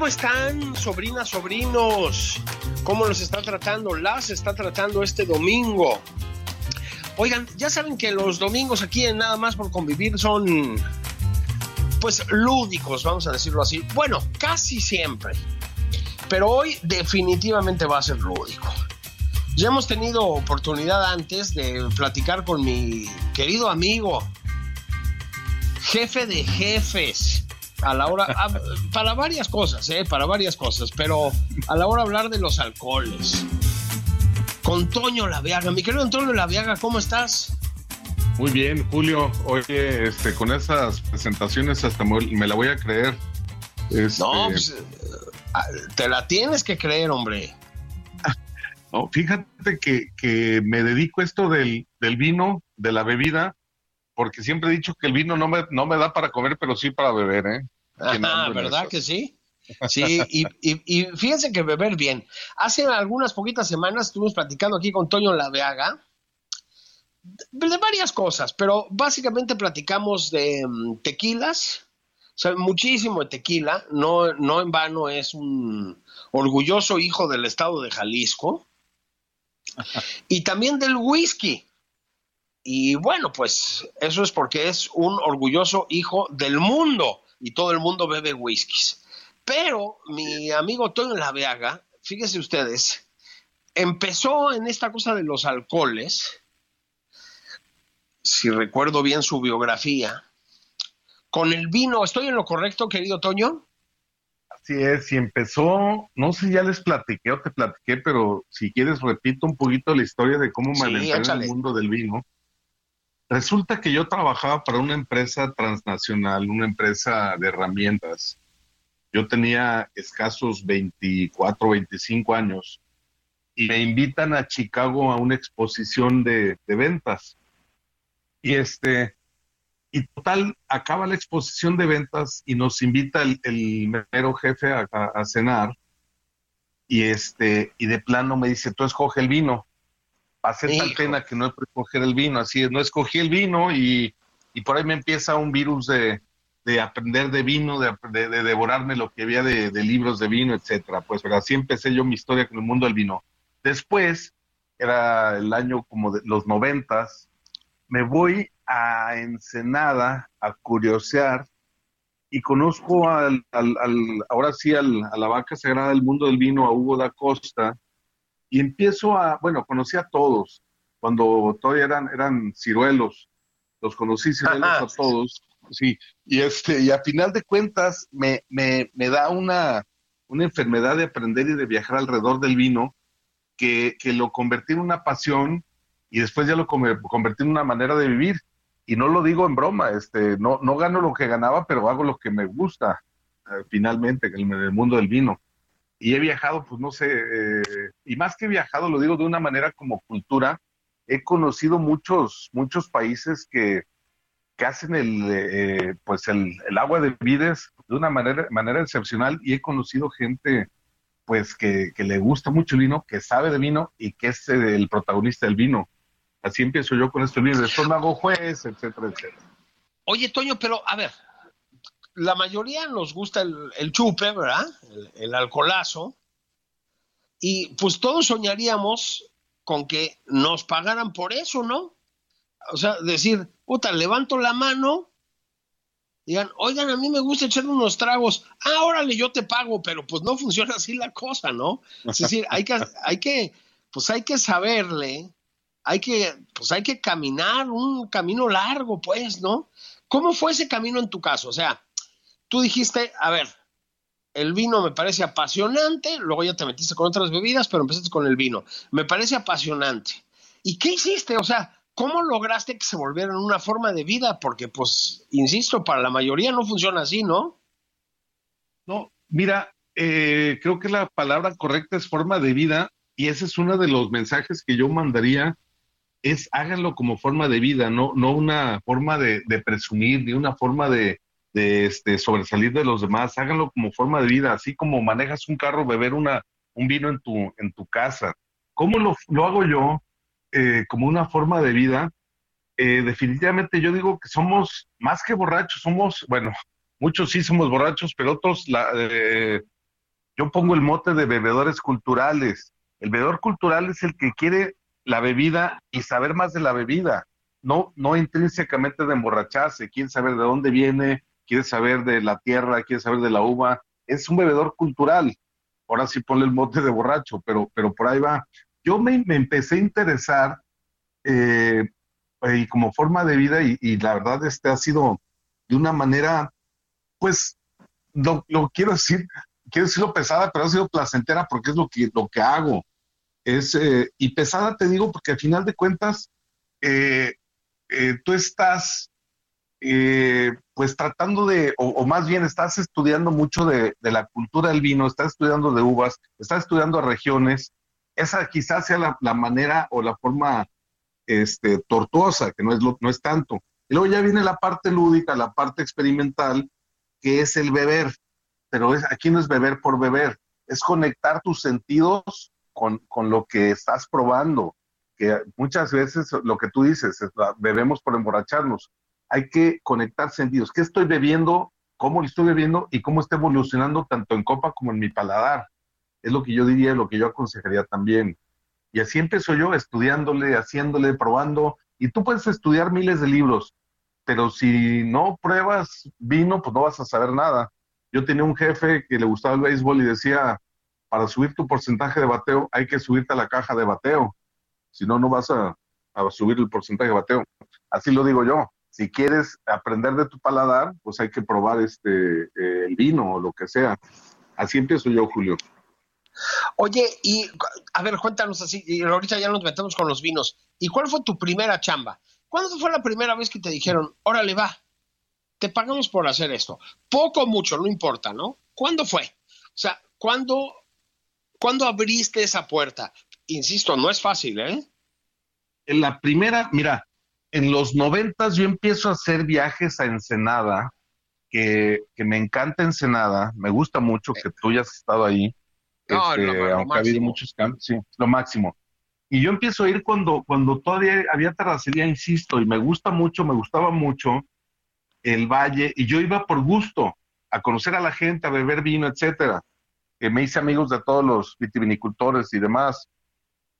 ¿Cómo están, sobrinas, sobrinos? ¿Cómo los está tratando? Las está tratando este domingo. Oigan, ya saben que los domingos aquí en Nada más por convivir son, pues, lúdicos, vamos a decirlo así. Bueno, casi siempre. Pero hoy definitivamente va a ser lúdico. Ya hemos tenido oportunidad antes de platicar con mi querido amigo, jefe de jefes, a la hora, a- para varias cosas, ¿eh? para varias cosas, pero a la hora de hablar de los alcoholes. Con Toño Laviaga, mi querido Antonio Laviaga, ¿cómo estás? Muy bien, Julio. Oye, este, con esas presentaciones hasta me, la voy a creer. Este, No, pues, eh, ah, te la tienes que creer, hombre. no, fíjate que, que me dedico a esto del, del vino, de la bebida, porque siempre he dicho que el vino no me, no me da para comer, pero sí para beber, ¿eh? ¿Quién Ajá, anda en ¿verdad que sí? Sí, y, y- y fíjense que beber bien. Hace algunas poquitas semanas estuvimos platicando aquí con Toño Laveaga de, de varias cosas, pero básicamente platicamos de mm, tequilas, o sea, muchísimo de tequila, no, no en vano es un orgulloso hijo del estado de Jalisco, y también del whisky. Y bueno, pues eso es porque es un orgulloso hijo del mundo y todo el mundo bebe whiskies. Pero mi amigo Toño Laveaga, fíjense ustedes, empezó en esta cosa de los alcoholes, si recuerdo bien su biografía, con el vino. ¿Estoy en lo correcto, querido Toño? Así es, y empezó, no sé, ya les platiqué o te platiqué, pero si quieres repito un poquito la historia de cómo me Sí, en el mundo del vino. Resulta que yo trabajaba para una empresa transnacional, una empresa de herramientas. Yo tenía escasos 24, 25 años y me invitan a Chicago a una exposición de, de ventas. Y este, y total, acaba la exposición de ventas y nos invita el, el mero jefe a, a- cenar. Y este, y de plano me dice, tú escoge el vino. Tal Hijo. pena que no he escoger el vino, así es, no escogí el vino y, y por ahí me empieza un virus de, de aprender de vino, de, de- de devorarme lo que había de, de libros de vino, etcétera. Pues pero así empecé yo mi historia con el mundo del vino. Después, era el año como de los noventas, me voy a Ensenada a curiosear y conozco al, al- al- ahora sí al- a la vaca sagrada del mundo del vino, a Hugo da Costa, y empiezo a, bueno, conocí a todos, cuando todavía eran, eran ciruelos, los conocí ciruelos Ajá. a todos, sí, y este, y a final de cuentas me, me, me da una, una enfermedad de aprender y de viajar alrededor del vino, que, que lo convertí en una pasión y después ya lo convertí en una manera de vivir. Y no lo digo en broma, este, no, no gano lo que ganaba, pero hago lo que me gusta eh, finalmente en el, en el mundo del vino. Y he viajado, pues no sé, eh, y más que viajado, lo digo de una manera como cultura, he conocido muchos, muchos países que, que hacen el, eh, pues el, el agua de vides de una manera, manera excepcional y he conocido gente pues que, que le gusta mucho el vino, que sabe de vino y que es el protagonista del vino. Así empiezo yo con esto, libro. Después me hago juez, etcétera, etcétera. Oye, Toño, pero a ver, la mayoría nos gusta el, chupe, ¿verdad? El, el alcoholazo. Y pues todos soñaríamos con que nos pagaran por eso, ¿no? O sea, decir, puta, levanto la mano digan, oigan, a mí me gusta echar unos tragos, ah, órale, yo te pago, pero pues no funciona así la cosa, ¿no? Es decir, hay que, hay que, pues hay que saberle, hay que, pues hay que caminar un camino largo, pues, ¿no? ¿Cómo fue ese camino en tu caso? O sea, tú dijiste, a ver, el vino me parece apasionante, luego ya te metiste con otras bebidas, pero empezaste con el vino. Me parece apasionante. ¿Y qué hiciste? O sea, ¿cómo lograste que se volviera una forma de vida? Porque, pues, insisto, para la mayoría no funciona así, ¿no? No, mira, eh, creo que la palabra correcta es forma de vida y ese es uno de los mensajes que yo mandaría, es háganlo como forma de vida, no, no una forma de presumir, ni una forma de, de este, sobresalir de los demás, háganlo como forma de vida, así como manejas un carro, beber una, un vino en tu, en tu casa. ¿Cómo lo, lo hago yo eh, como una forma de vida? Eh, definitivamente yo digo que somos más que borrachos, somos, bueno, muchos sí somos borrachos, pero otros, la, eh, yo pongo el mote de bebedores culturales. El bebedor cultural es el que quiere la bebida y saber más de la bebida, no, no intrínsecamente de emborracharse, quiere saber de dónde viene, quiere saber de la tierra, quiere saber de la uva, es un bebedor cultural. Ahora sí ponle el mote de borracho, pero, pero por ahí va. Yo me, empecé a interesar eh, y como forma de vida y, la verdad este ha sido de una manera, pues, lo, quiero decir, quiero decirlo pesada, pero ha sido placentera porque es lo que, lo que hago. Es, eh, y pesada te digo porque al final de cuentas, eh, tú estás eh, pues tratando de, o, más bien estás estudiando mucho de, la cultura del vino, estás estudiando de uvas, estás estudiando regiones, esa quizás sea la, manera o la forma este, tortuosa, que no es, no es tanto. Y luego ya viene la parte lúdica, la parte experimental, que es el beber, pero es, aquí no es beber por beber, es conectar tus sentidos con, con lo que estás probando, que muchas veces lo que tú dices, es, bebemos por emborracharnos, hay que conectar sentidos. ¿Qué estoy bebiendo? ¿Cómo lo estoy bebiendo? Y cómo está evolucionando tanto en copa como en mi paladar. Es lo que yo diría, lo que yo aconsejaría también. Y así empiezo yo, estudiándole, haciéndole, probando. Y tú puedes estudiar miles de libros, pero si no pruebas vino, pues no vas a saber nada. Yo tenía un jefe que le gustaba el béisbol y decía, para subir tu porcentaje de bateo hay que subirte a la caja de bateo. Si no, no vas a, a subir el porcentaje de bateo. Así lo digo yo si quieres aprender de tu paladar, pues hay que probar este eh, el vino o lo que sea. Así empiezo yo, Julio. Oye, y a ver, cuéntanos así, y ahorita ya nos metemos con los vinos. ¿Y cuál fue tu primera chamba? ¿Cuándo fue la primera vez que te dijeron, órale, va, te pagamos por hacer esto? Poco o mucho, no importa, ¿no? ¿Cuándo fue? O sea, ¿cuándo, ¿cuándo abriste esa puerta? Insisto, no es fácil, ¿eh? En la primera, mira, en los noventas yo empiezo a hacer viajes a Ensenada, que, me encanta Ensenada, me gusta mucho que tú hayas estado ahí, no, este, aunque ha habido muchos cambios, sí, lo máximo. Y yo empiezo a ir cuando, cuando todavía había terracería, insisto, y me gusta mucho, me gustaba mucho el valle, y yo iba por gusto a conocer a la gente, a beber vino, etcétera. Que me hice amigos de todos los vitivinicultores y demás.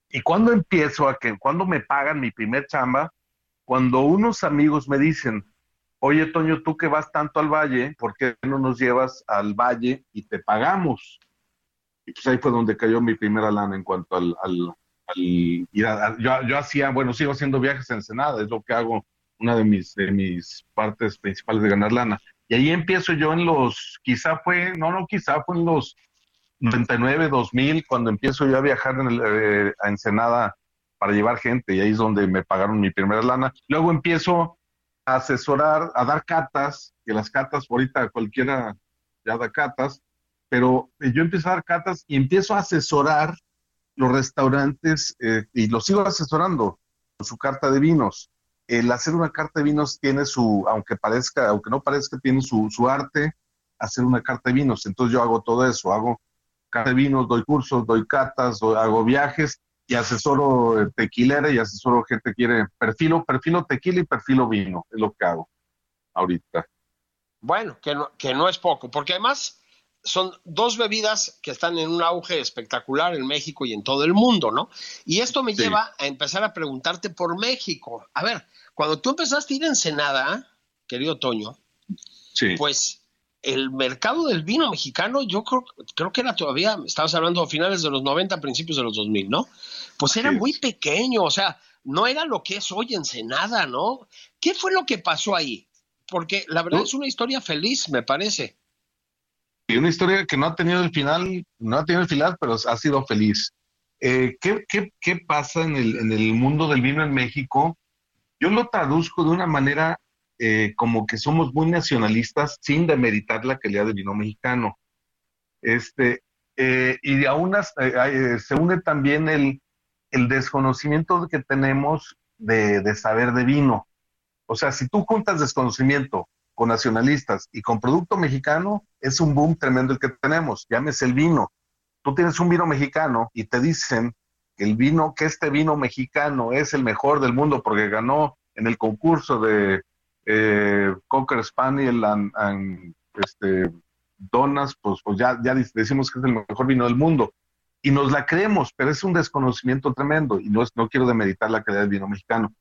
Y cuando empiezo a que, cuando me pagan mi primer chamba, cuando unos amigos me dicen, oye Toño, tú que vas tanto al valle, ¿por qué no nos llevas al valle y te pagamos? Y pues ahí fue donde cayó mi primera lana en cuanto al, al, yo, hacía, bueno, sigo haciendo viajes en Ensenada, es lo que hago, una de mis, de mis partes principales de ganar lana. Y ahí empiezo yo en los, quizá fue, no, no, quizá fue en los 99, 2000, cuando empiezo yo a viajar en el, eh, a Ensenada para llevar gente y ahí es donde me pagaron mi primera lana. Luego empiezo a asesorar, a dar catas, que las catas ahorita cualquiera ya da catas, pero yo empiezo a dar catas y empiezo a asesorar los restaurantes eh, y los sigo asesorando con su carta de vinos. El hacer una carta de vinos tiene su, aunque parezca, aunque no parezca, tiene su, su arte, hacer una carta de vinos. Entonces yo hago todo eso, hago carta de vinos, doy cursos, doy catas, hago viajes y asesoro eh, tequilera y asesoro gente que quiere perfilo, perfilo tequila y perfilo vino, es lo que hago ahorita. Bueno, que no, que no es poco, porque además son dos bebidas que están en un auge espectacular en México y en todo el mundo, ¿no? Y esto me lleva a empezar a preguntarte por México. A ver, cuando tú empezaste a ir a Ensenada, querido Toño, pues el mercado del vino mexicano, yo creo, creo que era todavía, estabas hablando a finales de los 90, principios de los 2000, ¿no? Pues era muy pequeño, o sea, no era lo que es hoy Ensenada, ¿no? ¿Qué fue lo que pasó ahí? Porque la verdad es una historia feliz, me parece. Y una historia que no ha tenido el final, no ha tenido el final, pero ha sido feliz. Eh, ¿qué, qué, qué, pasa en el, en el mundo del vino en México? Yo lo traduzco de una manera eh, como que somos muy nacionalistas sin demeritar la calidad del vino mexicano. Este, eh, y aún se une también el, desconocimiento que tenemos de, de, saber de vino. O sea, si tú juntas desconocimiento con nacionalistas y con producto mexicano, es un boom tremendo el que tenemos. Llámese el vino. Tú tienes un vino mexicano y te dicen que el vino, que este vino mexicano es el mejor del mundo porque ganó en el concurso de eh, Cocker Spaniel and, este, Donas, pues, pues ya, ya decimos que es el mejor vino del mundo y nos la creemos, pero es un desconocimiento tremendo y no, no quiero demeritar la calidad del vino mexicano.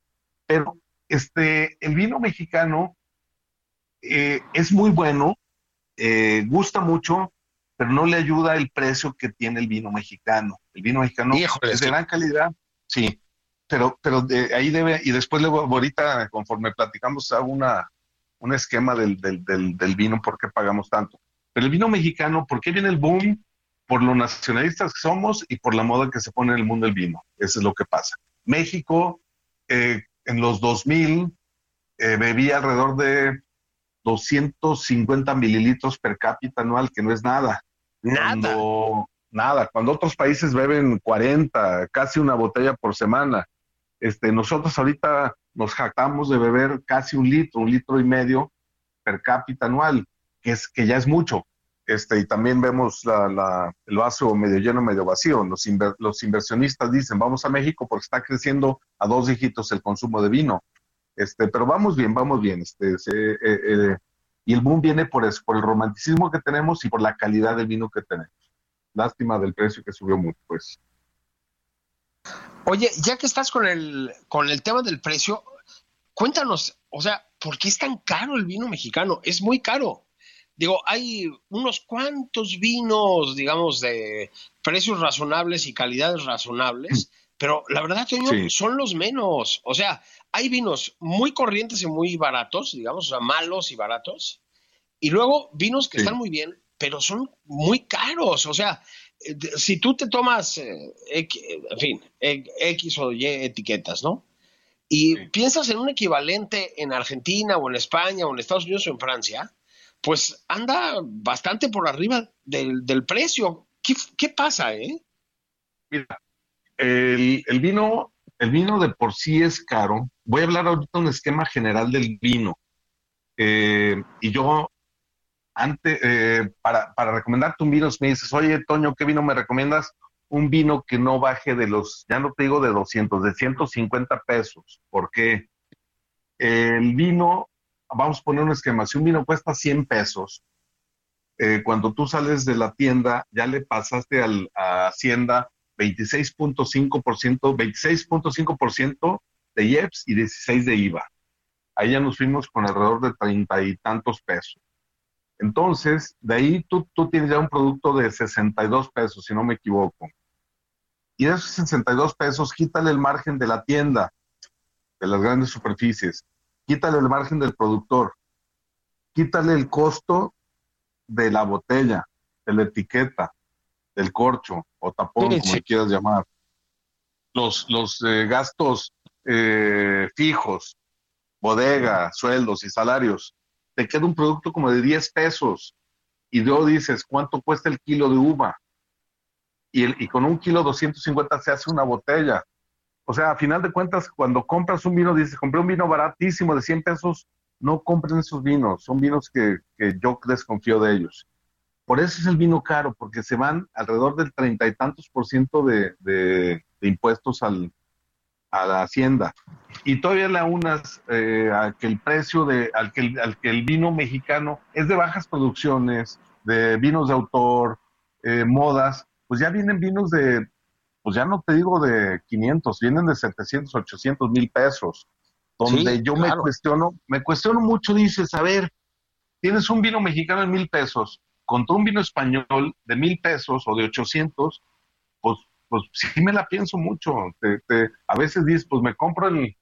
Pero este, el vino mexicano eh, es muy bueno, eh, gusta mucho, pero no le ayuda el precio que tiene el vino mexicano. El vino mexicano es de gran calidad, sí, pero, pero de ahí debe, y después luego, ahorita, conforme platicamos, hago una, un esquema del, del, del, del vino, por qué pagamos tanto. Pero el vino mexicano, ¿por qué viene el boom? por lo nacionalistas que somos y por la moda que se pone en el mundo del vino. Eso es lo que pasa. México, eh, en los 2000, eh, bebía alrededor de 250 mililitros per cápita anual, que no es nada. Nada. nada. Cuando otros países beben 40, casi una botella por semana. Este, nosotros ahorita nos jactamos de beber casi un litro, un litro y medio per cápita anual, que, es, que ya es mucho. Este, y también vemos el vaso medio lleno, medio vacío. Los, los inversionistas dicen, vamos a México porque está creciendo a dos dígitos el consumo de vino. Este, pero vamos bien, vamos bien. Este, eh, eh, y el boom viene por eso, por el romanticismo que tenemos y por la calidad del vino que tenemos. Lástima del precio que subió mucho, pues. Oye, ya que estás con el, con el tema del precio, cuéntanos, o sea, ¿por qué es tan caro el vino mexicano? Es muy caro. Digo, hay unos cuantos vinos, digamos, de precios razonables y calidades razonables, pero la verdad, Toño, son los menos. O sea, hay vinos muy corrientes y muy baratos, digamos, o sea, malos y baratos, y luego vinos que están muy bien, pero son muy caros. O sea, si tú te tomas, eh, en fin, X o Y etiquetas, ¿no? Y piensas en un equivalente en Argentina o en España o en Estados Unidos o en Francia, pues anda bastante por arriba del, precio. ¿Qué, pasa, eh? Mira, el, vino, el vino de por sí es caro. Voy a hablar ahorita un esquema general del vino. Eh, y yo, antes, eh, para, para recomendarte un vino, me dices, oye, Toño, ¿qué vino me recomiendas? Un vino que no baje de los, ya no te digo de 200, de 150 pesos. porque El vino vamos a poner un esquema, si un vino cuesta 100 pesos, eh, cuando tú sales de la tienda, ya le pasaste a Hacienda 26.5%, 26.5% de IEPS y 16 de IVA. Ahí ya nos fuimos con alrededor de treinta y tantos pesos. Entonces, de ahí tú, tú tienes ya un producto de 62 pesos, si no me equivoco. Y de esos 62 pesos, quítale el margen de la tienda, de las grandes superficies quítale el margen del productor, quítale el costo de la botella, de la etiqueta, del corcho o tapón, como quieras llamar. Los, los eh, gastos eh, fijos, bodega, sueldos y salarios, te queda un producto como de 10 pesos. Y luego dices, ¿cuánto cuesta el kilo de uva? Y, el, y con un kilo 250 se hace una botella. O sea, a final de cuentas, cuando compras un vino, dices, compré un vino baratísimo de 100 pesos, no compren esos vinos, son vinos que, yo desconfío de ellos. Por eso es el vino caro, porque se van alrededor del treinta y tantos por ciento de, impuestos al, a la hacienda. Y todavía le unas eh, a que el precio de, al que, al que el vino mexicano es de bajas producciones, de vinos de autor, eh, modas, pues ya vienen vinos de pues ya no te digo de 500, vienen de 700, 800 mil pesos, donde yo me cuestiono, me cuestiono mucho, dices, a ver, tienes un vino mexicano en mil pesos contra un vino español de mil pesos o de ochocientos, pues, sí me la pienso mucho. a veces dices, pues me compro el,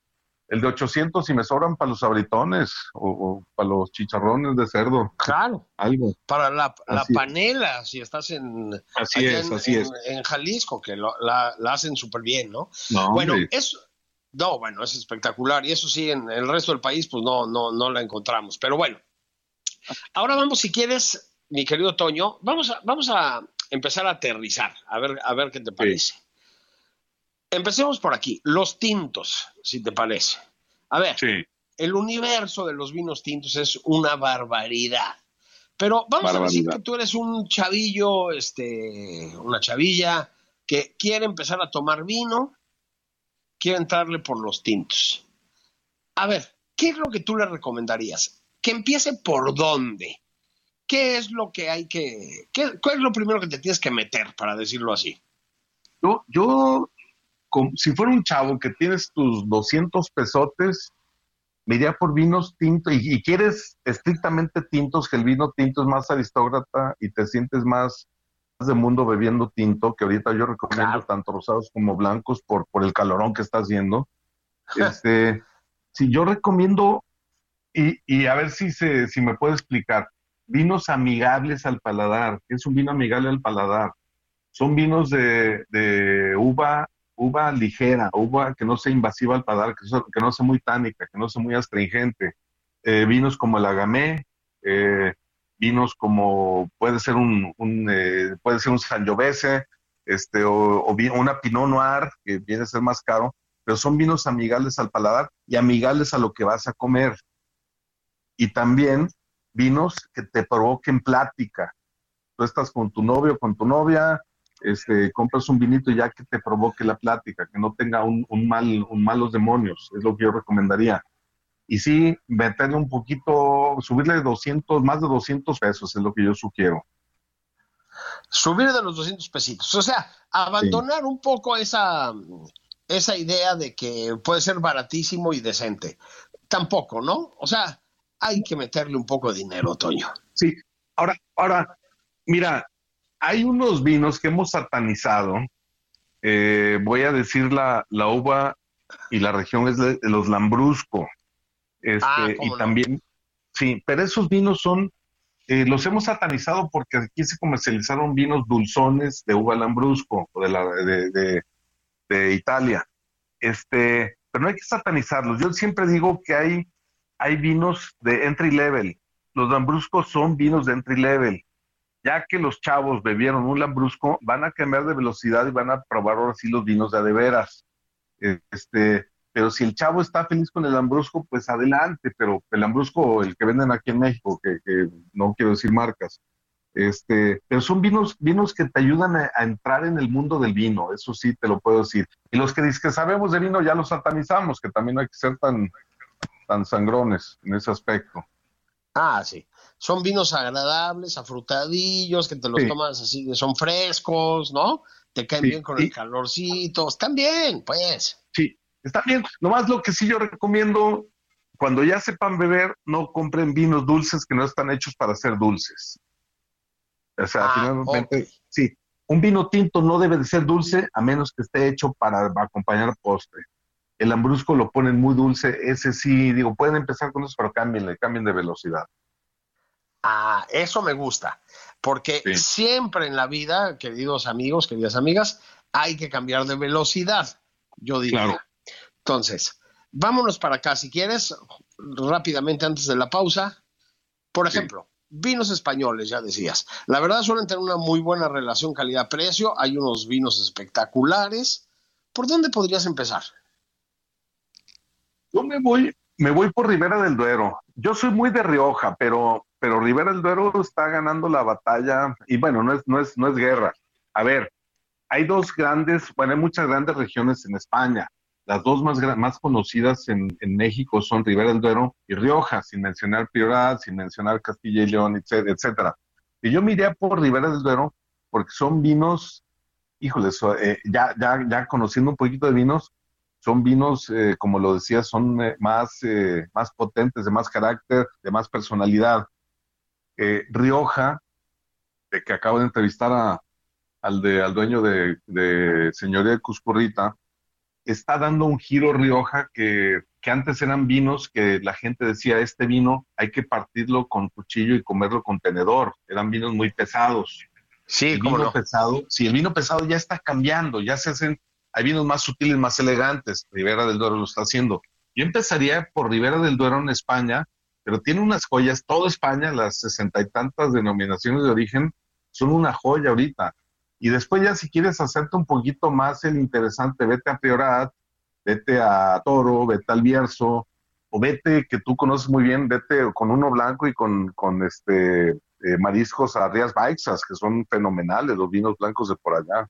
el de 800 y me sobran para los abritones o, para los chicharrones de cerdo. Claro. Algo. Para la, panela, si estás en, así es, así en, es. en Jalisco, que la, hacen súper bien, ¿no? No, bueno, eso, no, bueno, es espectacular. Y eso sí, en el resto del país, pues no, no, no la encontramos. Pero bueno, ahora vamos, si quieres, mi querido Toño, vamos a, vamos a empezar a aterrizar, a ver, a ver qué te parece. Empecemos por aquí, los tintos, si te parece. A ver, el universo de los vinos tintos es una barbaridad. Pero vamos a decir que tú eres un chavillo, este, una chavilla que quiere empezar a tomar vino, quiere entrarle por los tintos. A ver, ¿qué es lo que tú le recomendarías? Que empiece por dónde. ¿Qué es lo que hay que, qué, cuál es lo primero que te tienes que meter, para decirlo así? Yo, yo si fuera un chavo que tienes tus 200 pesotes, me iría por vinos tintos y, quieres estrictamente tintos, que el vino tinto es más aristócrata y te sientes más, de mundo bebiendo tinto, que ahorita yo recomiendo tanto rosados como blancos por, por el calorón que está haciendo. este, si yo recomiendo, y, y a ver si, se, si me puede explicar, vinos amigables al paladar. ¿Qué es un vino amigable al paladar? Son vinos de, de uva uva ligera, uva que no sea invasiva al paladar, que, no sea muy tánica, que no sea muy astringente. Eh, vinos como el agamé, eh, vinos como puede ser un, eh, puede ser un sangiovese, este, o, o, una pinot noir, que viene a ser más caro, pero son vinos amigables al paladar y amigables a lo que vas a comer. Y también vinos que te provoquen plática. Tú estás con tu novio, con tu novia, este, compras un vinito ya que te provoque la plática, que no tenga un, mal, un malos demonios, es lo que yo recomendaría. Y sí, meterle un poquito, subirle 200, más de 200 pesos es lo que yo sugiero. Subir de los 200 pesitos, o sea, abandonar un poco esa, esa idea de que puede ser baratísimo y decente. Tampoco, ¿no? O sea, hay que meterle un poco de dinero, Toño. Sí, ahora, ahora, mira, hay unos vinos que hemos satanizado. Eh, voy a decir la, la, uva y la región es de, los Lambrusco. Este, ah, y también, sí, pero esos vinos son, eh, los hemos satanizado porque aquí se comercializaron vinos dulzones de uva Lambrusco o de, la, de, de, Italia. Este, pero no hay que satanizarlos. Yo siempre digo que hay, hay vinos de entry level. Los Lambruscos son vinos de entry level ya que los chavos bebieron un lambrusco, van a cambiar de velocidad y van a probar ahora sí los vinos de adeveras. Este, pero si el chavo está feliz con el lambrusco, pues adelante, pero el lambrusco, el que venden aquí en México, que, no quiero decir marcas, este, pero son vinos, vinos que te ayudan a, entrar en el mundo del vino, eso sí te lo puedo decir. Y los que que sabemos de vino ya los satanizamos, que también no hay que ser tan, tan sangrones en ese aspecto. Ah, sí son vinos agradables, afrutadillos, que te los tomas así, son frescos, ¿no? Te caen bien con el calorcito, están bien, pues. Sí, están bien. Nomás lo que sí yo recomiendo, cuando ya sepan beber, no compren vinos dulces que no están hechos para ser dulces. O sea, ah, finalmente, sí, un vino tinto no debe de ser dulce a menos que esté hecho para acompañar postre. El lambrusco lo ponen muy dulce, ese sí, digo, pueden empezar con eso, pero cámbienle, cambien de velocidad. Ah, eso me gusta, porque siempre en la vida, queridos amigos, queridas amigas, hay que cambiar de velocidad, yo digo. Entonces, vámonos para acá, si quieres, rápidamente antes de la pausa. Por ejemplo, vinos españoles, ya decías. La verdad suelen tener una muy buena relación calidad-precio, hay unos vinos espectaculares. ¿Por dónde podrías empezar? Yo me voy, me voy por Ribera del Duero. Yo soy muy de Rioja, pero pero Rivera del Duero está ganando la batalla y bueno, no es, no es, no es guerra. A ver, hay dos grandes, bueno, hay muchas grandes regiones en España. Las dos más, más conocidas en, México son Rivera del Duero y Rioja, sin mencionar Priorat, sin mencionar Castilla y León, etcétera. Y yo miré por Rivera del Duero porque son vinos, híjole, eh, ya, ya, ya conociendo un poquito de vinos, son vinos, eh, como lo decía, son eh, más, más potentes, de más carácter, de más personalidad. eh, Rioja, de que acabo de entrevistar a, al, de, al dueño de, de Señoría de Cuscurrita, está dando un giro Rioja que, que, antes eran vinos que la gente decía, este vino hay que partirlo con cuchillo y comerlo con tenedor. Eran vinos muy pesados. Sí, el vino no? pesado, sí, el vino pesado ya está cambiando, ya se hacen, hay vinos más sutiles, más elegantes. Ribera del Duero lo está haciendo. Yo empezaría por Ribera del Duero en España, pero tiene unas joyas, toda España, las sesenta y tantas denominaciones de origen, son una joya ahorita. Y después ya si quieres hacerte un poquito más el interesante, vete a Priorat, vete a Toro, vete al Bierzo, o vete, que tú conoces muy bien, vete con uno blanco y con, con este eh, mariscos a Rías Baixas, que son fenomenales los vinos blancos de por allá.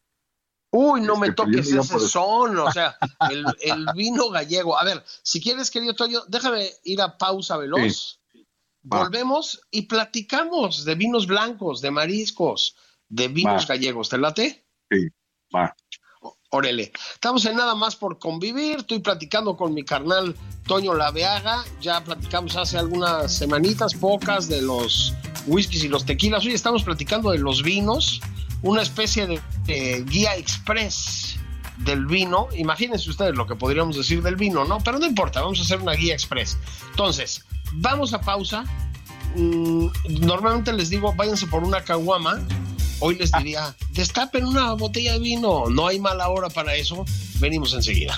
Uy, no me toques ese son, o sea, el, el, vino gallego. A ver, si quieres, querido Toyo, déjame ir a pausa veloz. Sí. Volvemos y platicamos de vinos blancos, de mariscos, de vinos va. gallegos. ¿Te late? Sí, va. Órale, estamos en nada más por convivir. Estoy platicando con mi carnal Toño Laveaga. Ya platicamos hace algunas semanitas, pocas, de los whiskies y los tequilas. Hoy estamos platicando de los vinos, una especie de, guía express del vino. Imagínense ustedes lo que podríamos decir del vino, ¿no? Pero no importa, vamos a hacer una guía express. Entonces, vamos a pausa. Mm, normalmente les digo, váyanse por una caguama Hoy les diría, destapen una botella de vino. No hay mala hora para eso. Venimos enseguida.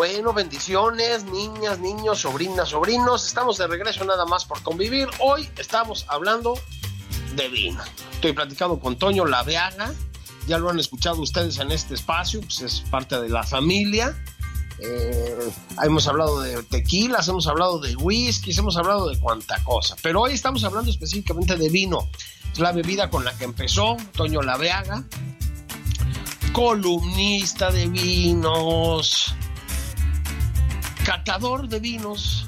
Bueno, bendiciones, niñas, niños, sobrinas, sobrinos. Estamos de regreso nada más por convivir. Hoy estamos hablando de vino. Estoy platicando con Toño Laveaga. Ya lo han escuchado ustedes en este espacio, pues es parte de la familia. Eh, hemos hablado de tequilas, hemos hablado de whiskies, hemos hablado de cuanta cosa. Pero hoy estamos hablando específicamente de vino. Es la bebida con la que empezó Toño Laveaga, columnista de vinos, catador de vinos.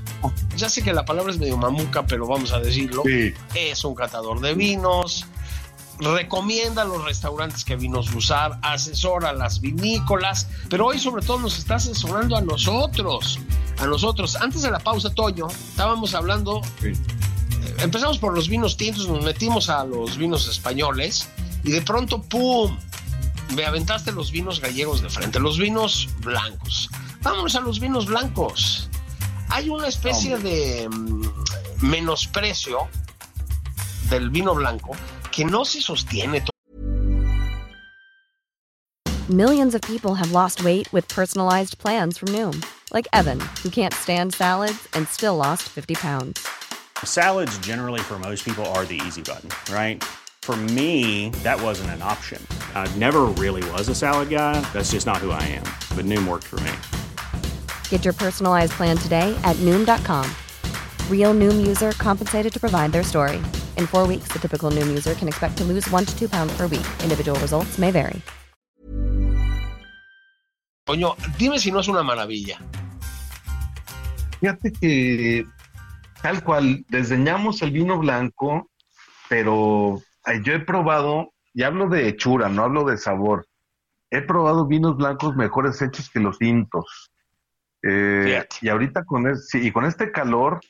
Ya sé que la palabra es medio mamuca, pero vamos a decirlo. Sí. Es un catador de vinos. Recomienda a los restaurantes que vinos usar, asesora a las vinícolas, pero hoy sobre todo nos está asesorando a nosotros, a nosotros. Antes de la pausa, Toño, estábamos hablando, Sí. empezamos por los vinos tintos, nos metimos a los vinos españoles y de pronto, ¡pum! Me aventaste los vinos gallegos de frente, los vinos blancos. Vámonos a los vinos blancos. Hay una especie de mm, menosprecio del vino blanco que no se sostiene. Millions of people have lost weight with personalized plans from Noom, like Evan, who can't stand salads and still lost 50 pounds. Salads, generally, for most people, are the easy button, right? For me, that wasn't an option. I never really was a salad guy. That's just not who I am. But Noom worked for me. Get your personalized plan today at Noom.com. Real Noom user compensated to provide their story. In four weeks, the typical Noom user can expect to lose one to two pounds per week. Individual results may vary. Coño, dime si no es una maravilla. Fíjate que tal cual, desdeñamos el vino blanco, pero yo he probado, y hablo de hechura, no hablo de sabor, he probado vinos blancos mejores hechos que los tintos. Eh, y ahorita con, sí, y con este calor,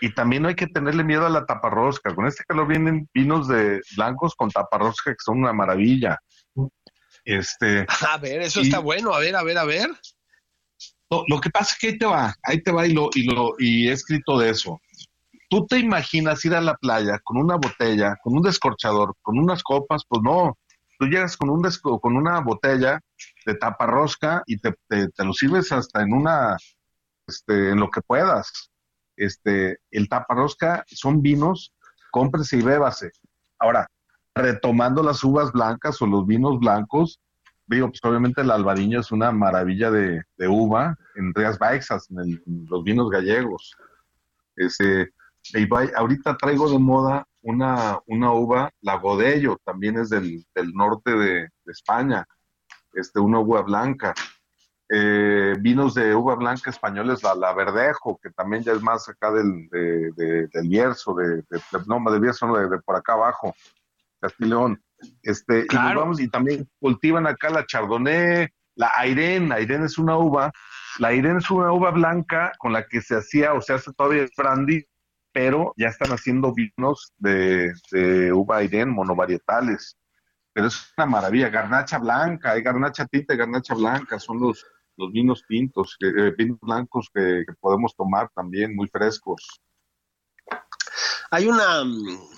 Y también no hay que tenerle miedo a la taparrosca. Con este calor vienen vinos de blancos con taparrosca que son una maravilla. Este, a ver, eso está bueno. A ver, a ver, a ver. Lo, que pasa es que ahí te va, ahí te va y lo, y lo, y he escrito de eso. Tú te imaginas ir a la playa con una botella, con un descorchador, con unas copas, pues no. Tú llegas con un con una botella de taparrosca y te, te, lo sirves hasta en una, este, en lo que puedas. Este, el taparrosca son vinos, cómprese y bébase. Ahora, retomando las uvas blancas o los vinos blancos, digo, pues obviamente el albariño es una maravilla de, uva en Rías Baixas, en, los vinos gallegos. Ese, ahorita traigo de moda una, una uva, la Godello, también es del, norte de, España, este, una uva blanca. Eh, vinos de uva blanca españoles, la, la, Verdejo, que también ya es más acá del, de, del Bierzo, de, no, del Bierzo, no, de, por acá abajo, Castileón. Este, y, vamos, y también cultivan acá la Chardonnay, la Airen, Airen es una uva, la Airen es una uva blanca con la que se hacía o se hace todavía brandy, pero ya están haciendo vinos de, de uva Airen monovarietales. Pero es una maravilla, garnacha blanca, hay garnacha tinta y garnacha blanca, son los, los vinos tintos, eh, vinos blancos que, podemos tomar también, muy frescos. Hay una mm,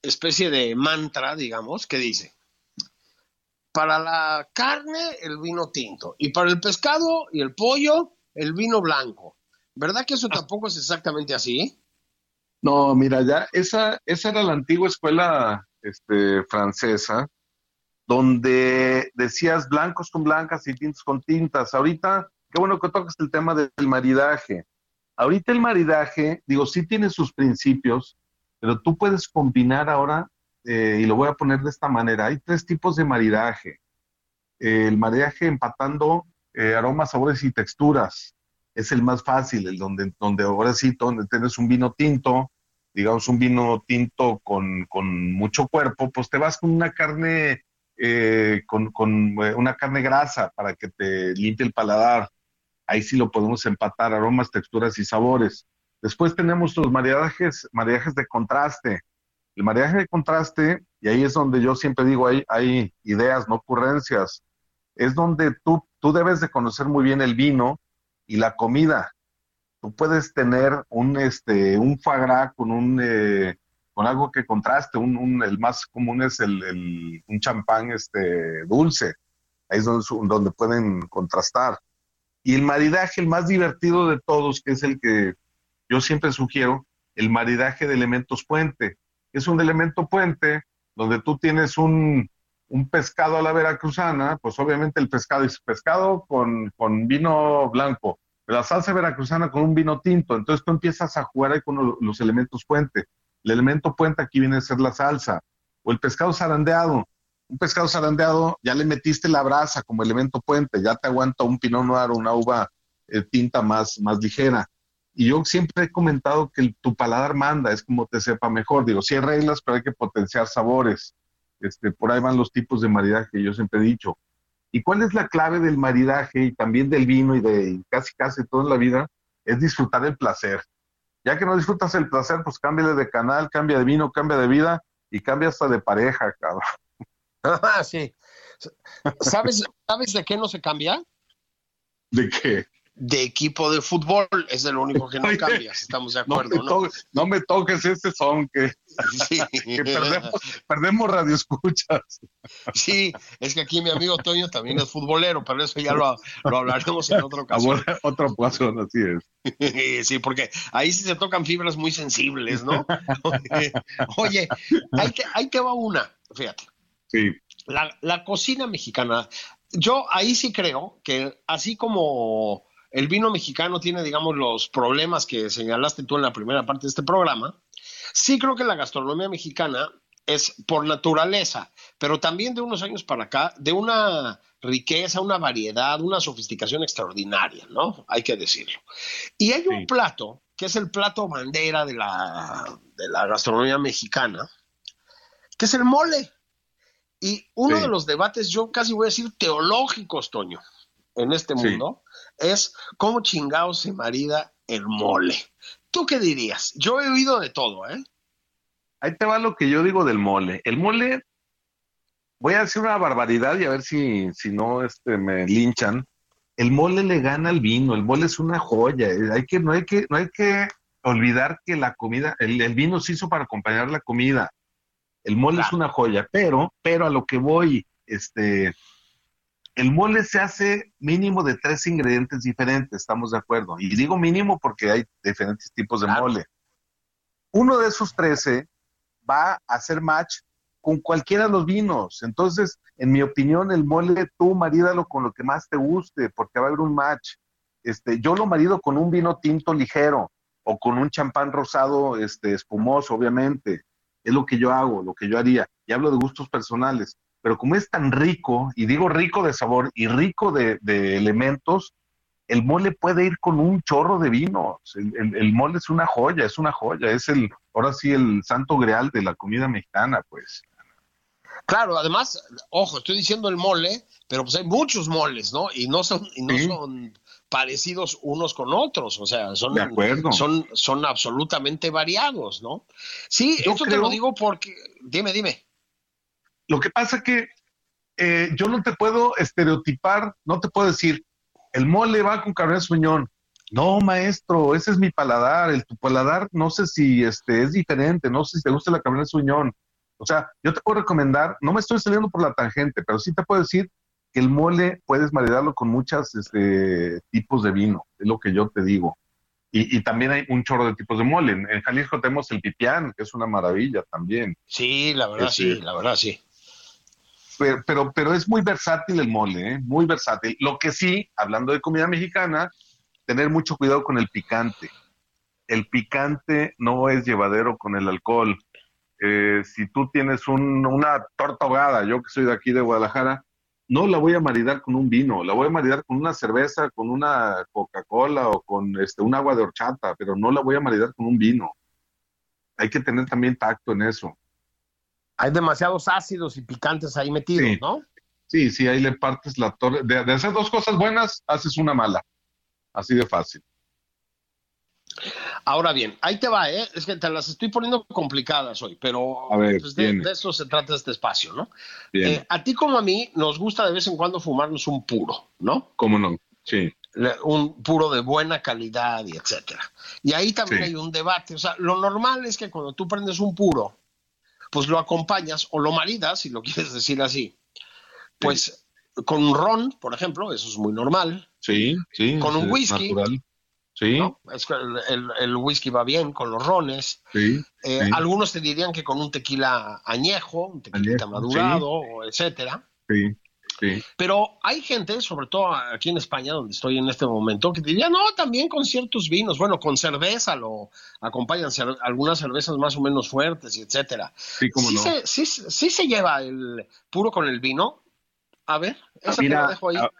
especie de mantra, digamos, que dice, para la carne el vino tinto y para el pescado y el pollo el vino blanco. ¿Verdad que eso tampoco es exactamente así? No, mira, ya esa, esa era la antigua escuela este, francesa donde decías blancos con blancas y tintos con tintas. Ahorita, qué bueno que tocas el tema del maridaje. Ahorita el maridaje, digo, sí tiene sus principios, pero tú puedes combinar ahora, eh, y lo voy a poner de esta manera, hay tres tipos de maridaje. el maridaje empatando eh, aromas, sabores y texturas es el más fácil, el donde, donde ahora sí, donde tienes un vino tinto, digamos un vino tinto con, con mucho cuerpo, pues te vas con una carne eh, con, eh, una carne grasa para que te limpie el paladar. Ahí sí lo podemos empatar, aromas, texturas y sabores. Después tenemos los maridajes, maridajes de contraste. El maridaje de contraste, y ahí es donde yo siempre digo, hay, hay ideas, no ocurrencias. Es donde tú, tú debes de conocer muy bien el vino y la comida. Tú puedes tener un, este, un foie con un, eh, con algo que contraste. Un, el más común es el, un champán este, dulce. Ahí es donde, donde pueden contrastar. Y el maridaje, el más divertido de todos, que es el que yo siempre sugiero, el maridaje de elementos puente. Es un elemento puente donde tú tienes un, un pescado a la veracruzana, pues obviamente el pescado es pescado con, con, vino blanco, la salsa veracruzana con un vino tinto, entonces tú empiezas a jugar ahí con los elementos puente. El elemento puente aquí viene a ser la salsa. O el pescado zarandeado. Un pescado zarandeado, ya le metiste la brasa como elemento puente, ya te aguanta un pinot noir o una uva eh, tinta más, más ligera. Y yo siempre he comentado que tu paladar manda, es como te sepa mejor. Digo, sí hay reglas, pero hay que potenciar sabores. Este, por ahí van los tipos de maridaje que yo siempre he dicho. ¿Y cuál es la clave del maridaje y también del vino y de casi casi toda la vida? Es disfrutar el placer. Ya que no disfrutas el placer, pues cámbiale de canal, cambia de vino, cambia de vida y cambia hasta de pareja, cabrón. Ah, sí. ¿Sabes, ¿Sabes de qué no se cambia? ¿De qué? De equipo de fútbol, es lo único que no cambia, estamos de acuerdo. No me, ¿no? me toques ese son que, perdemos, perdemos radioescuchas. Sí, es que aquí mi amigo Toño también es futbolero, pero eso ya lo, hablaremos en otra ocasión. Otra ocasión, así es. Sí, porque ahí sí se tocan fibras muy sensibles, ¿no? Oye, ahí te, ahí te va una, fíjate. Sí. La, la cocina mexicana, yo ahí sí creo que así como el vino mexicano tiene, digamos, los problemas que señalaste tú en la primera parte de este programa. Sí creo que la gastronomía mexicana es por naturaleza, pero también de unos años para acá, de una riqueza, una variedad, una sofisticación extraordinaria, ¿no? Hay que decirlo. Y hay un plato, que es el plato bandera de la, de la gastronomía mexicana, que es el mole. Y uno de los debates, yo casi voy a decir teológicos, Toño, en este mundo, es cómo chingados se marida el mole. ¿Tú qué dirías? Yo he oído de todo, ¿eh? Ahí te va lo que yo digo del mole. El mole, voy a decir una barbaridad y a ver si, si no este, me linchan. El mole le gana al vino, el mole es una joya. Eh, hay que, no, hay que, no hay que olvidar que la comida, el, el vino se hizo para acompañar la comida. El mole es una joya, pero, pero a lo que voy, este, el mole se hace mínimo de tres ingredientes diferentes, estamos de acuerdo. Y digo mínimo porque hay diferentes tipos de mole. Uno de esos trece va a hacer match con cualquiera de los vinos. Entonces, en mi opinión, el mole tú marídalo con lo que más te guste, porque va a haber un match. Este, yo lo marido con un vino tinto ligero o con un champán rosado este, espumoso, obviamente. Es lo que yo hago, lo que yo haría. Y hablo de gustos personales pero como es tan rico, y digo rico de sabor y rico de, elementos, el mole puede ir con un chorro de vinos. El, mole es una joya, es una joya, es el, ahora sí, el santo grial de la comida mexicana, pues. Claro, además, ojo, estoy diciendo el mole, pero pues hay muchos moles, ¿no? Y no son, y no son parecidos unos con otros, o sea, son, son, son absolutamente variados, ¿no? Sí, esto te lo digo porque, dime, dime. Lo que pasa que eh, yo no te puedo estereotipar, no te puedo decir, el mole va con carne suñón. No, maestro, ese es mi paladar. El tu paladar, no sé si este es diferente, no sé si te gusta la carne suñón. O sea, yo te puedo recomendar, no me estoy saliendo por la tangente, pero sí te puedo decir que el mole puedes maridarlo con muchos este, tipos de vino, es lo que yo te digo. Y, también hay un chorro de tipos de mole. En, Jalisco tenemos el pipián, que es una maravilla también. Sí, la verdad sí, la verdad sí pero, pero, es muy versátil el mole, ¿eh? muy versátil. Lo que sí, hablando de comida mexicana, tener mucho cuidado con el picante. El picante no es llevadero con el alcohol. Eh, si tú tienes una torta ahogada, yo que soy de aquí de Guadalajara, no la voy a maridar con un vino, la voy a maridar con una cerveza, con una Coca-Cola o con este, un agua de horchata, pero no la voy a maridar con un vino. Hay que tener también tacto en eso hay demasiados ácidos y picantes ahí metidos, ¿no? Sí, sí, ahí le partes la torre. De, hacer dos cosas buenas, haces una mala. Así de fácil. Ahora bien, ahí te va, ¿eh? Es que te las estoy poniendo complicadas hoy, pero pues, de, eso se trata este espacio, ¿no? Eh, a ti como a mí nos gusta de vez en cuando fumarnos un puro, ¿no? ¿Cómo no? Sí. Un puro de buena calidad y etcétera. Y ahí también hay un debate. O sea, lo normal es que cuando tú prendes un puro, pues lo acompañas o lo maridas, si lo quieres decir así, pues con ron, por ejemplo, eso es muy normal. Sí, sí. Con un whisky. Sí. el, whisky va bien con los rones. Sí, eh, Algunos te dirían que con un tequila añejo, un tequila madurado, etcétera. Sí. Pero hay gente, sobre todo aquí en España, donde estoy en este momento, que diría, no, también con ciertos vinos, bueno, con cerveza lo acompañan algunas cervezas más o menos fuertes, y etcétera. Sí, ¿cómo no? se, sí, se lleva el puro con el vino. A ver, esa te la dejo ahí. Ah,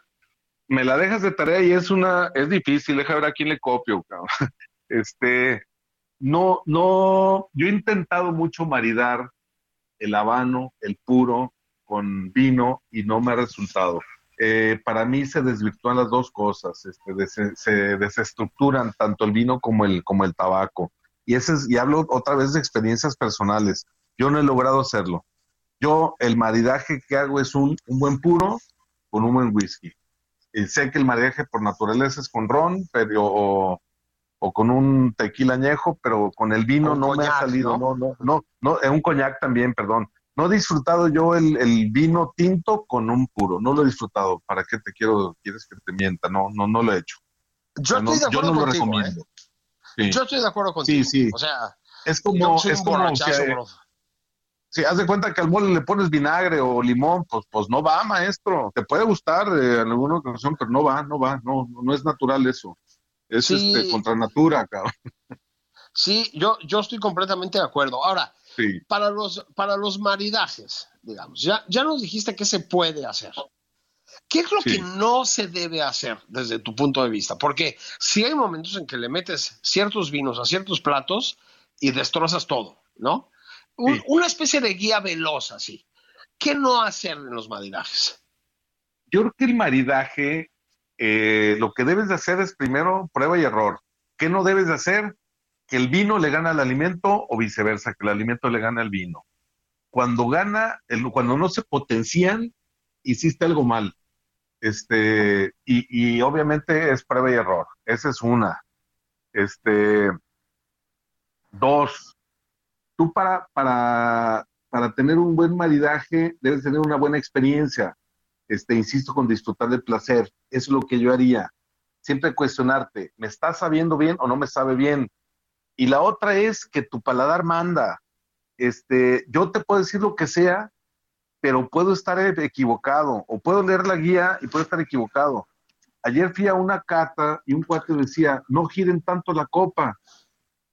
me la dejas de tarea y es una, es difícil, deja ver a quién le copio, cabrón. Este, no, no, yo he intentado mucho maridar el habano, el puro, con vino y no me ha resultado. Eh, para mí se desvirtúan las dos cosas, este, se desestructuran tanto el vino como el, como el tabaco. Y, ese es, y hablo otra vez de experiencias personales. Yo no he logrado hacerlo. Yo el maridaje que hago es un, un buen puro con un buen whisky. Y sé que el maridaje por naturaleza es con ron pero, o, o con un tequila añejo, pero con el vino no me ha salido. No, no, no, no, un coñac también, perdón no he disfrutado yo el, vino tinto con un puro, no lo he disfrutado. ¿Para qué te quiero, quieres que te mienta? No, no, no lo he hecho. Yo estoy de acuerdo no contigo, lo ¿eh? recomiendo. Yo estoy de acuerdo contigo. Sí, sí. O sea, es como, es como si haz de cuenta que al mole le pones vinagre o limón, pues, pues no va, maestro. Te puede gustar eh, en alguna ocasión, pero no va, no va, no, no es natural eso. Es este, contra natura, cabrón. Sí, yo, yo estoy completamente de acuerdo. Ahora, para, los, para los maridajes, digamos, ya, ya nos dijiste qué se puede hacer. ¿Qué es lo que no se debe hacer desde tu punto de vista? Porque si hay momentos en que le metes ciertos vinos a ciertos platos y destrozas todo, ¿no? Una especie de guía veloz así. ¿Qué no hacer en los maridajes? Yo creo que el maridaje, eh, lo que debes de hacer es primero prueba y error. ¿Qué no debes de hacer? Que el vino le gana al alimento o viceversa, que el alimento le gana al vino. Cuando gana, cuando no se potencian, hiciste algo mal. Este, y, y obviamente es prueba y error. Esa es una. Este, dos, tú para, para, para tener un buen maridaje debes tener una buena experiencia. Este, insisto, con disfrutar del placer. Es lo que yo haría. Siempre cuestionarte, ¿me está sabiendo bien o no me sabe bien? Y la otra es que tu paladar manda. Este, yo te puedo decir lo que sea, pero puedo estar equivocado, o puedo leer la guía y puedo estar equivocado. Ayer fui a una cata y un cuate decía, no giren tanto la copa,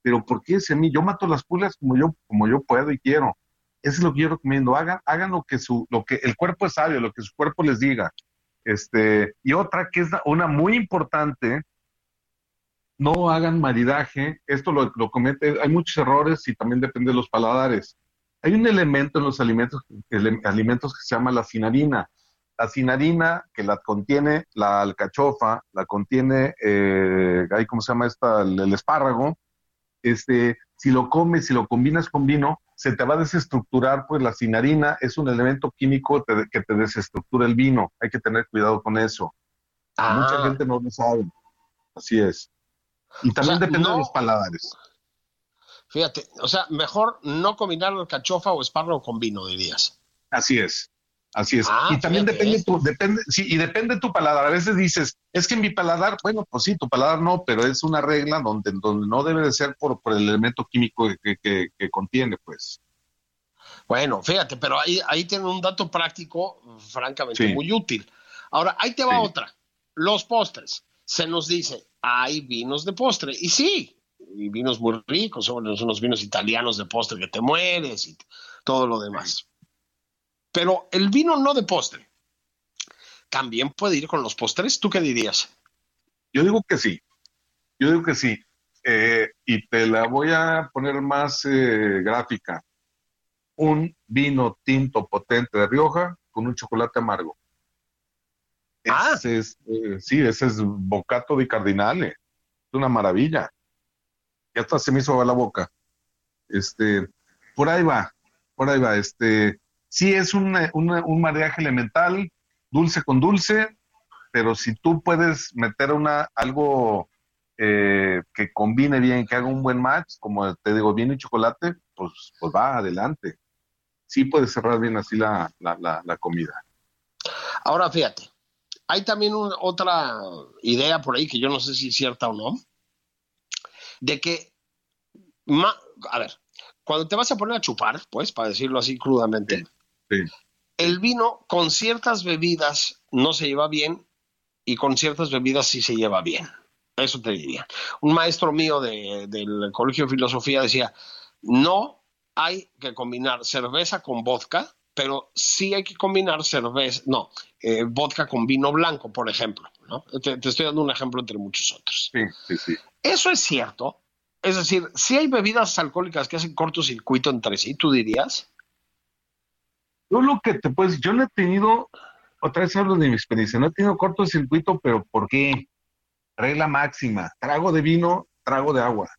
pero ¿por qué ese a mí? Yo mato las pulgas como yo, como yo puedo y quiero. Eso es lo que yo recomiendo. Hagan, hagan lo que su, lo que el cuerpo es sabio, lo que su cuerpo les diga. Este, y otra que es una muy importante, no hagan maridaje. Esto lo, lo comete, hay muchos errores y también depende de los paladares. Hay un elemento en los alimentos, alimentos que se llama la cinarina. La cinarina que la contiene la alcachofa, la contiene, eh, ahí cómo se llama esta, el, espárrago. Este, si lo comes, si lo combinas con vino, se te va a desestructurar, pues la cinarina es un elemento químico que te desestructura el vino. Hay que tener cuidado con eso. Mucha ah. gente no lo sabe. Así es. Y también depende de los paladares. Fíjate, o sea, mejor no combinar cachofa o espárrago con vino, dirías. Así es. Así es. Ah, y también depende tu, depende, sí, y depende de tu paladar. A veces dices, es que en mi paladar, bueno, pues sí, tu paladar no, pero es una regla donde, donde no debe de ser por, por el elemento químico que, que, contiene, pues. Bueno, fíjate, pero ahí, ahí tienen un dato práctico, francamente, muy útil. Ahora, ahí te va otra. Los postres. Se nos dice, hay vinos de postre. Y sí, y vinos muy ricos, son unos vinos italianos de postre que te mueres y todo lo demás. Pero el vino no de postre, también puede ir con los postres. ¿Tú qué dirías? Yo digo que sí. Yo digo que sí. Eh, y te la voy a poner más eh, gráfica. Un vino tinto potente de Rioja con un chocolate amargo. Ah. es, eh, sí, ese es bocato di cardinale. Es una maravilla. Ya hasta se me hizo la boca. Este, por ahí va, por ahí va. Este, sí es un maridaje elemental, dulce con dulce, pero si tú puedes meter una algo eh, que combine bien, que haga un buen match, como te digo, bien y chocolate, pues, pues va adelante. Sí puedes cerrar bien así la, comida. Ahora fíjate, hay también otra idea por ahí que yo no sé si es cierta o no, de que, a ver, cuando te vas a poner a chupar, pues, para decirlo así crudamente, el vino con ciertas bebidas no se lleva bien y con ciertas bebidas sí se lleva bien. Eso te diría. Un maestro mío del Colegio de Filosofía decía, no hay que combinar cerveza con vodka, pero sí hay que combinar cerveza, no, eh, vodka con vino blanco, por ejemplo. Te, te, estoy dando un ejemplo entre muchos otros. Sí, sí, sí. Eso es cierto. Es decir, si hay bebidas alcohólicas que hacen cortocircuito entre sí, tú dirías. Yo lo que te decir, yo no he tenido, otra vez hablo de mi experiencia, no he tenido cortocircuito, pero ¿por qué? Regla máxima, trago de vino, trago de agua.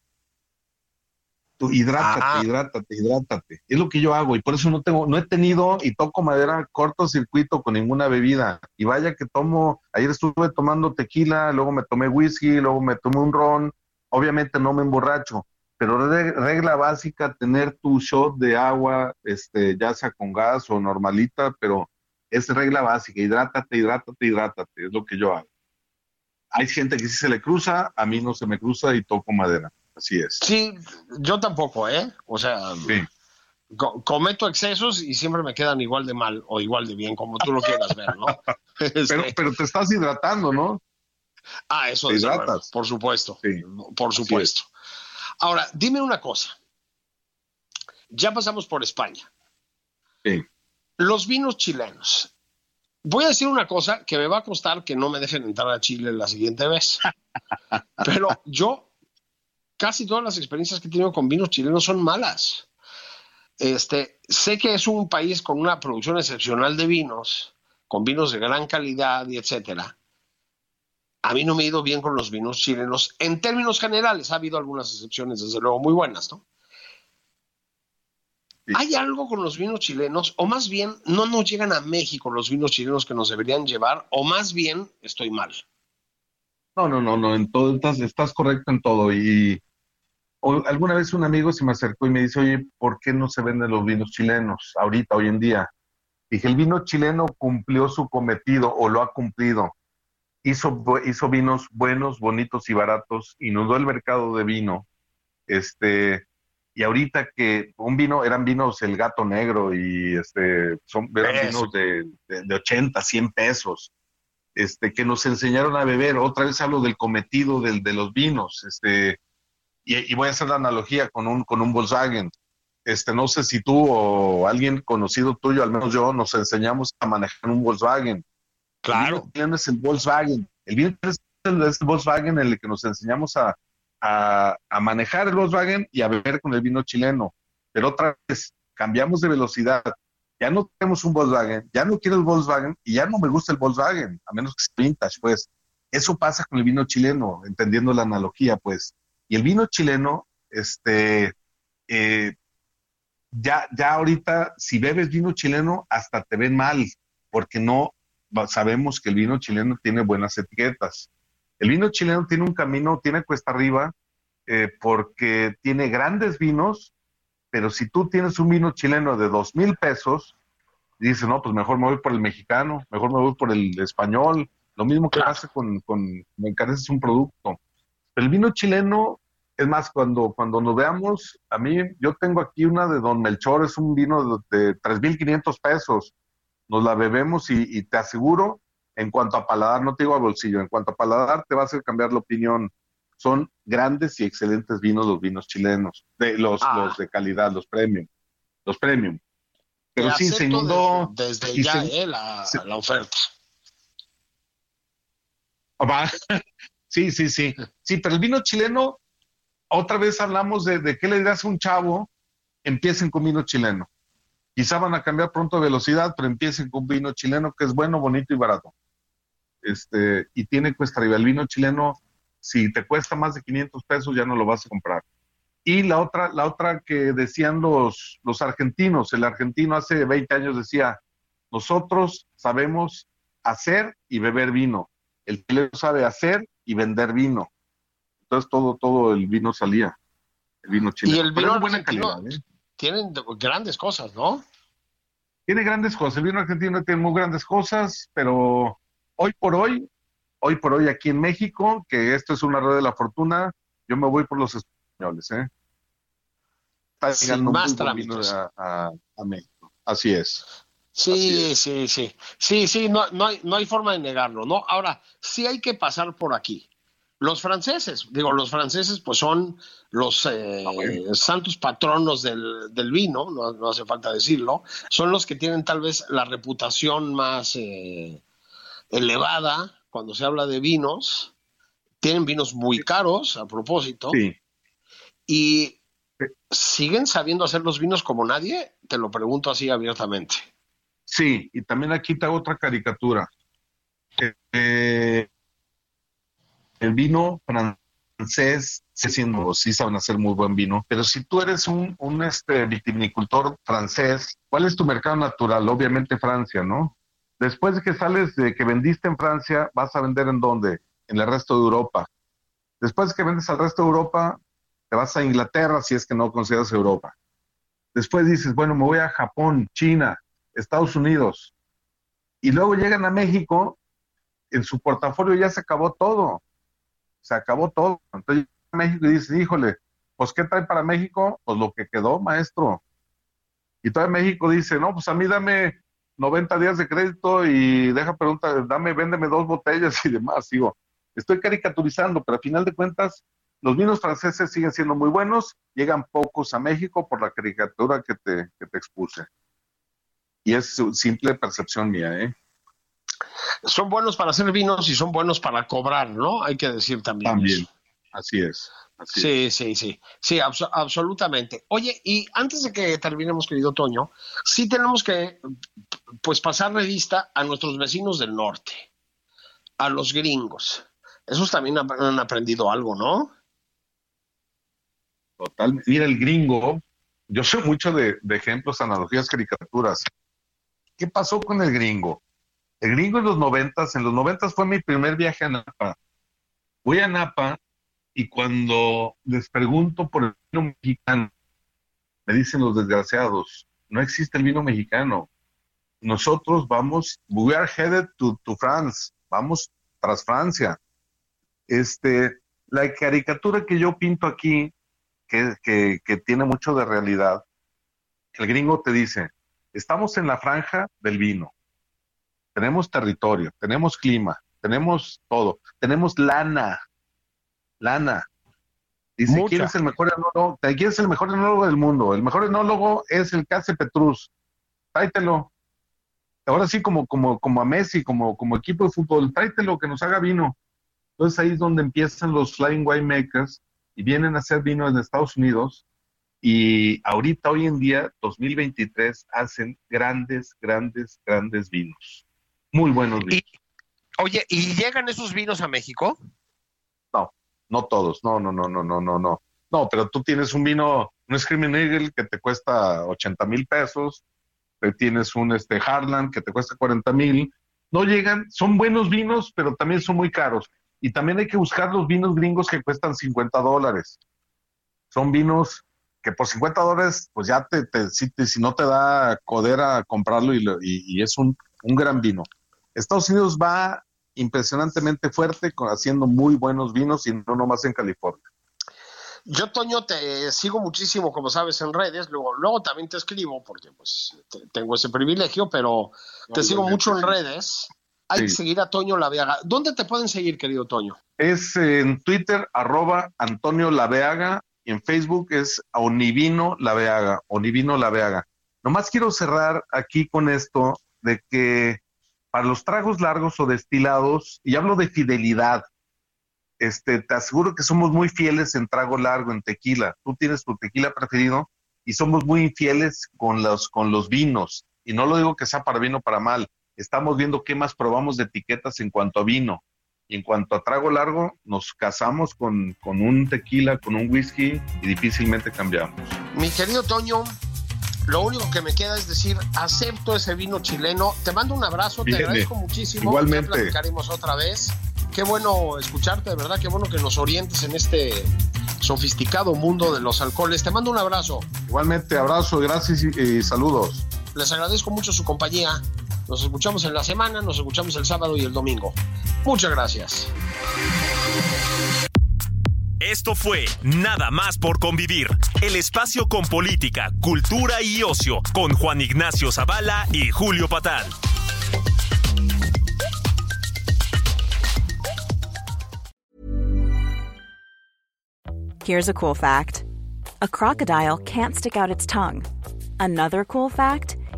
Tú hidrátate, ah. hidrátate, hidrátate. Es lo que yo hago y por eso no tengo, no he tenido y toco madera cortocircuito con ninguna bebida. Y vaya que tomo, ayer estuve tomando tequila, luego me tomé whisky, luego me tomé un ron. Obviamente no me emborracho, pero regla básica, tener tu shot de agua, este, ya sea con gas o normalita, pero es regla básica, hidrátate, hidrátate, hidrátate, es lo que yo hago. Hay gente que sí se le cruza, a mí no se me cruza y toco madera, así es. Sí, yo tampoco, ¿eh? O sea, cometo excesos y siempre me quedan igual de mal o igual de bien, como tú lo quieras ver, ¿no? pero, pero te estás hidratando, ¿no? Ah, eso es por supuesto, sí. por supuesto. Ahora, dime una cosa. Ya pasamos por España. Sí. Los vinos chilenos. Voy a decir una cosa que me va a costar que no me dejen entrar a Chile la siguiente vez. Pero yo, casi todas las experiencias que he tenido con vinos chilenos son malas. Este, sé que es un país con una producción excepcional de vinos, con vinos de gran calidad y etcétera. a mí no me ha ido bien con los vinos chilenos en términos generales. Ha habido algunas excepciones, desde luego, muy buenas, ¿no? ¿Hay algo con los vinos chilenos? O más bien, no nos llegan a México los vinos chilenos que nos deberían llevar, o más bien, estoy mal. No, no, no, no, en todo, estás, estás correcto en todo. Y alguna vez un amigo se me acercó y me dice, oye, ¿por qué no se venden los vinos chilenos ahorita, hoy en día? Dije, el vino chileno cumplió su cometido o lo ha cumplido. Hizo, hizo vinos buenos, bonitos y baratos, inundó el mercado de vino. Este, y ahorita que un vino, eran vinos el gato negro y este, son eran vinos de, de, 80, 100 pesos, este, que nos enseñaron a beber. Otra vez hablo del cometido del, de los vinos, este, y, voy a hacer la analogía con un, con un Volkswagen. Este, no sé si tú o alguien conocido tuyo, al menos yo, nos enseñamos a manejar un Volkswagen. Claro. El es el Volkswagen. El bien es el, es el Volkswagen en el que nos enseñamos a, a, manejar el Volkswagen y a beber con el vino chileno. Pero otra vez, cambiamos de velocidad. Ya no tenemos un Volkswagen, ya no quiero el Volkswagen y ya no me gusta el Volkswagen, a menos que sea vintage, pues. Eso pasa con el vino chileno, entendiendo la analogía, pues. Y el vino chileno, este, eh, ya, ya ahorita, si bebes vino chileno, hasta te ven mal, porque no sabemos que el vino chileno tiene buenas etiquetas. El vino chileno tiene un camino, tiene cuesta arriba, eh, porque tiene grandes vinos, pero si tú tienes un vino chileno de dos mil pesos, dices, no, pues mejor me voy por el mexicano, mejor me voy por el español, lo mismo que pasa con, con, me encareces un producto. Pero el vino chileno, es más, cuando, cuando nos veamos, a mí, yo tengo aquí una de Don Melchor, es un vino de, de 3.500 pesos, nos la bebemos y, y te aseguro en cuanto a paladar, no te digo a bolsillo, en cuanto a paladar te va a hacer cambiar la opinión. Son grandes y excelentes vinos los vinos chilenos, de los, ah. los de calidad, los premium, los premium. Pero sí, se inundó. Desde, ya eh, la, oferta. Sí, sí, sí. Sí, pero el vino chileno, otra vez hablamos de, qué le dirás a un chavo, empiecen con vino chileno. Quizá van a cambiar pronto de velocidad, pero empiecen con vino chileno que es bueno, bonito y barato este, y tiene cuesta arriba. El vino chileno, si te cuesta más de 500 pesos, ya no lo vas a comprar. Y la otra, la otra que decían los, los argentinos, el argentino hace 20 años decía, nosotros sabemos hacer y beber vino. El chileno sabe hacer y vender vino. Entonces todo, todo el vino salía. El vino chileno. Y el vino buena calidad. ¿eh? Tienen grandes cosas, ¿no? Tiene grandes cosas. El vino argentino tiene muy grandes cosas, pero hoy por hoy, hoy por hoy aquí en México, que esto es una rueda de la fortuna, yo me voy por los españoles, ¿eh? Está llegando más a, a, México. Así es. Sí, sí, sí. Sí, sí, no, no, hay, no hay forma de negarlo, ¿no? Ahora, sí hay que pasar por aquí. Los franceses, digo, los franceses pues son los eh, ah, santos patronos del, del vino, no, no, hace falta decirlo, son los que tienen tal vez la reputación más, eh, elevada cuando se habla de vinos. Tienen vinos muy caros, a propósito. Y siguen sabiendo hacer los vinos como nadie, te lo pregunto así abiertamente. Sí, y también aquí te otra caricatura. Eh, el vino francés, sí, siendo, sí saben hacer muy buen vino, pero si tú eres un, un este, vitivinicultor francés, ¿cuál es tu mercado natural? Obviamente Francia, ¿no? Después de que sales de que vendiste en Francia, vas a vender en dónde? En el resto de Europa. Después de que vendes al resto de Europa, te vas a Inglaterra si es que no consideras Europa. Después dices, bueno, me voy a Japón, China, Estados Unidos. Y luego llegan a México, en su portafolio ya se acabó todo. Se acabó todo. Entonces llegan a México y dices, híjole, pues ¿qué trae para México? Pues lo que quedó, maestro. Y todo México dice, no, pues a mí dame 90 días de crédito y deja preguntar, dame, véndeme dos botellas y demás. Digo, estoy caricaturizando, pero a final de cuentas, los vinos franceses siguen siendo muy buenos, llegan pocos a México por la caricatura que te, que te expuse. Y es simple percepción mía, ¿eh? Son buenos para hacer vinos y son buenos para cobrar, ¿no? Hay que decir también. También, así es sí, sí, sí, sí, absolutamente. Oye, y antes de que terminemos, querido Toño, sí tenemos que, pues, pasar revista a nuestros vecinos del norte, a los gringos. Esos también han aprendido algo, ¿no? Total. Mira, el gringo, yo soy mucho de, ejemplos, analogías, caricaturas. ¿Qué pasó con el gringo? El gringo en los noventas, en los noventas fue mi primer viaje a Napa. Voy a Napa y cuando les pregunto por el vino mexicano, me dicen los desgraciados, no existe el vino mexicano. Nosotros vamos, we are headed to, to France, vamos tras Francia. Este, la caricatura que yo pinto aquí que, tiene mucho de realidad. El gringo te dice, estamos en la franja del vino, tenemos territorio, tenemos clima, tenemos todo, tenemos lana, lana. Dice, ¿quién es el mejor enólogo? ¿Quién es el mejor enólogo del mundo? El mejor enólogo es el Case Petrus. Tráetelo. Ahora sí, como, como, como a Messi, como, como equipo de fútbol, tráetelo, que nos haga vino. Entonces ahí es donde empiezan los Flying Winemakers y vienen a hacer vino en Estados Unidos y ahorita, hoy en día, 2023, hacen grandes, grandes, grandes vinos. Muy buenos vinos. oye, ¿y llegan esos vinos a México? No, no todos, no, no, no, no, no, no, no. No, pero tú tienes un vino, un Screaming Eagle que te cuesta 80 mil pesos, tienes un este Harlan que te cuesta 40 mil. No llegan, son buenos vinos, pero también son muy caros. Y también hay que buscar los vinos gringos que cuestan 50 dólares. Son vinos que por 50 dólares, pues ya te, si, no te da codera comprarlo y, es un, gran vino. Estados Unidos va impresionantemente fuerte haciendo muy buenos vinos y no nomás en California. Yo, Toño, te sigo muchísimo, como sabes, en redes. Luego, luego también te escribo, porque pues tengo ese privilegio, pero te sigo mucho en redes hay que seguir a Toño Laveaga. ¿Dónde te pueden seguir, querido Toño? Es en Twitter, arroba Antonio Laveaga, en Facebook es Onivino Laveaga, Onivino Laveaga. Nomás quiero cerrar aquí con esto de que para los tragos largos o destilados, y hablo de fidelidad, este, te aseguro que somos muy fieles en trago largo, en tequila. Tú tienes tu tequila preferido y somos muy fieles con los, con los vinos. Y no lo digo que sea para bien o para mal, estamos viendo qué más probamos de etiquetas en cuanto a vino. Y en cuanto a trago largo, nos casamos con, un tequila, con un whisky y difícilmente cambiamos. Mi querido Toño, lo único que me queda es decir, acepto ese vino chileno. Te mando un abrazo, te agradezco muchísimo. Igualmente. Ya platicaremos otra vez. Qué bueno escucharte, de verdad, qué bueno que nos orientes en este sofisticado mundo de los alcoholes. Te mando un abrazo. Igualmente, abrazo, gracias y saludos. Les agradezco mucho su compañía. Nos escuchamos en la semana, nos escuchamos el sábado y el domingo. Muchas gracias. Esto fue Nada más por convivir, el espacio con política, cultura y ocio, con Juan Ignacio Zavala y Julio Patán. Here's a cool fact: a crocodile can't stick out its tongue. Another cool fact.